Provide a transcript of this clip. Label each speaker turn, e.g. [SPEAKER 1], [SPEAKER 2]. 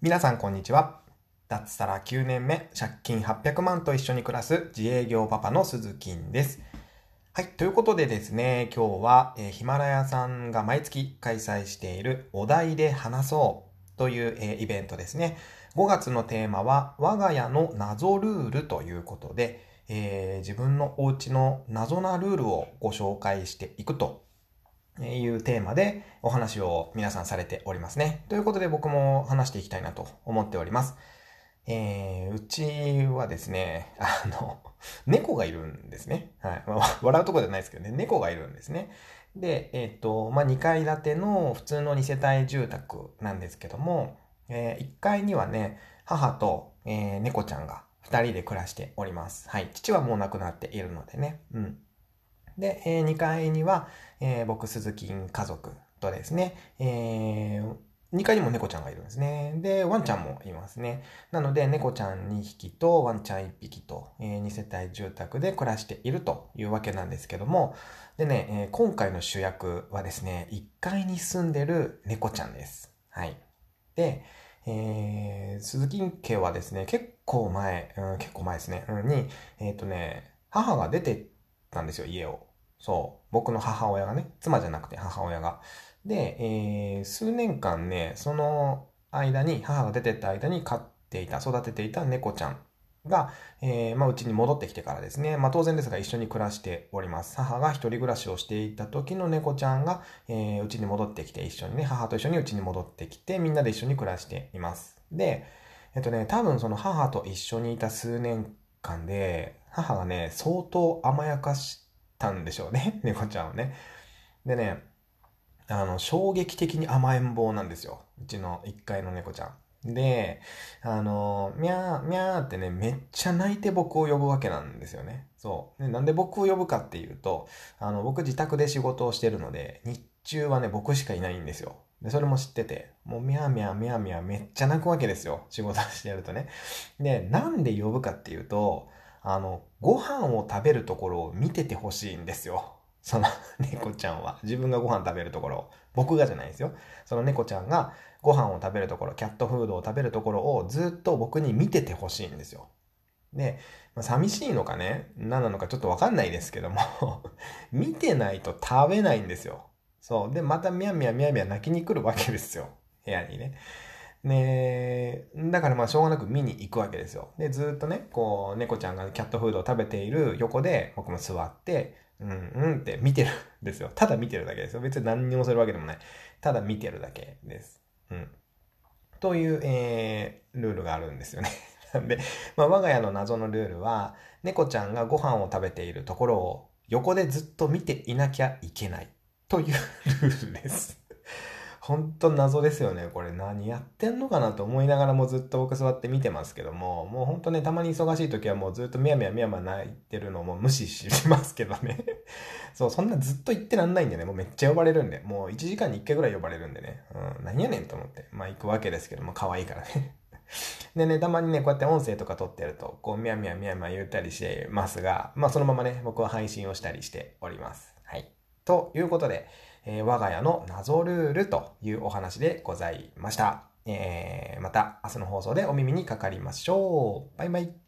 [SPEAKER 1] 皆さんこんにちは。脱サラ9年目、借金800万と一緒に暮らす自営業パパの鈴木です。はい。ということでですね、今日は、ヒマラヤさんが毎月開催しているお題で話そうという、えー、イベントですね。5月のテーマは、我が家の謎ルールということで、えー、自分のお家の謎なルールをご紹介していくというテーマでお話を皆さんされておりますね。ということで僕も話していきたいなと思っております。えー、うちはですね、あの、猫がいるんですね。はい。笑うとこじゃないですけどね、猫がいるんですね。で、えっ、と、まあ、2階建ての普通の2世帯住宅なんですけども、えー、1階にはね、母と、えー、猫ちゃんが2人で暮らしております。はい。父はもう亡くなっているのでね。うん。で、えー、2階には、えー、僕、鈴木家族とですね、えー、2階にも猫ちゃんがいるんですね。で、ワンちゃんもいますね。なので、猫ちゃん2匹とワンちゃん1匹と、えー、2世帯住宅で暮らしているというわけなんですけども、でね、えー、今回の主役はですね、1階に住んでる猫ちゃんです。はい。で、えー、鈴木家はですね、結構前、うん、結構前ですね、うん、に、えっ、ー、とね、母が出てたんですよ、家を。そう。僕の母親がね、妻じゃなくて母親が。で、えー、数年間ね、その間に、母が出てった間に飼っていた、育てていた猫ちゃんが、えー、まあ、うちに戻ってきてからですね、まあ、当然ですが一緒に暮らしております。母が一人暮らしをしていた時の猫ちゃんが、えー、うちに戻ってきて一緒にね、母と一緒にうちに戻ってきて、みんなで一緒に暮らしています。で、えっとね、多分その母と一緒にいた数年間で、母がね、相当甘やかしてたんでしょうね。猫ちゃんをね。でね、あの、衝撃的に甘えん坊なんですよ。うちの1階の猫ちゃん。で、あの、みゃー、みゃーってね、めっちゃ泣いて僕を呼ぶわけなんですよね。そう。でなんで僕を呼ぶかっていうと、あの、僕自宅で仕事をしてるので、日中はね、僕しかいないんですよ。で、それも知ってて、もうみゃーみゃーみゃーみゃーめっちゃ泣くわけですよ。仕事してやるとね。で、なんで呼ぶかっていうと、あの、ご飯を食べるところを見ててほしいんですよ。その 猫ちゃんは。自分がご飯食べるところ。僕がじゃないですよ。その猫ちゃんがご飯を食べるところ、キャットフードを食べるところをずっと僕に見ててほしいんですよ。で、まあ、寂しいのかね、何なのかちょっとわかんないですけども 見てないと食べないんですよ。そう。で、またみやみやみやみや泣きに来るわけですよ。部屋にね。ねだからまあしょうがなく見に行くわけですよ。で、ずっとね、こう、猫ちゃんがキャットフードを食べている横で僕も座って、うんうんって見てるんですよ。ただ見てるだけですよ。別に何にもするわけでもない。ただ見てるだけです。うん。という、えー、ルールがあるんですよね。なんで、まあ、我が家の謎のルールは、猫ちゃんがご飯を食べているところを横でずっと見ていなきゃいけないというルールです。本当謎ですよね。これ何やってんのかなと思いながらもずっと僕座って見てますけども、もう本当ね、たまに忙しい時はもうずっとみやみやみやみや泣いてるのも無視しますけどね。そう、そんなずっと言ってらんないんでね、もうめっちゃ呼ばれるんで、もう1時間に1回ぐらい呼ばれるんでね、うん、何やねんと思って、まあ行くわけですけども、可愛いからね。でね、たまにね、こうやって音声とか撮ってると、こう、みやみやみやみや言ったりしてますが、まあそのままね、僕は配信をしたりしております。はい。ということで、えー、我が家の謎ルールというお話でございました。えー、また明日の放送でお耳にかかりましょう。バイバイ。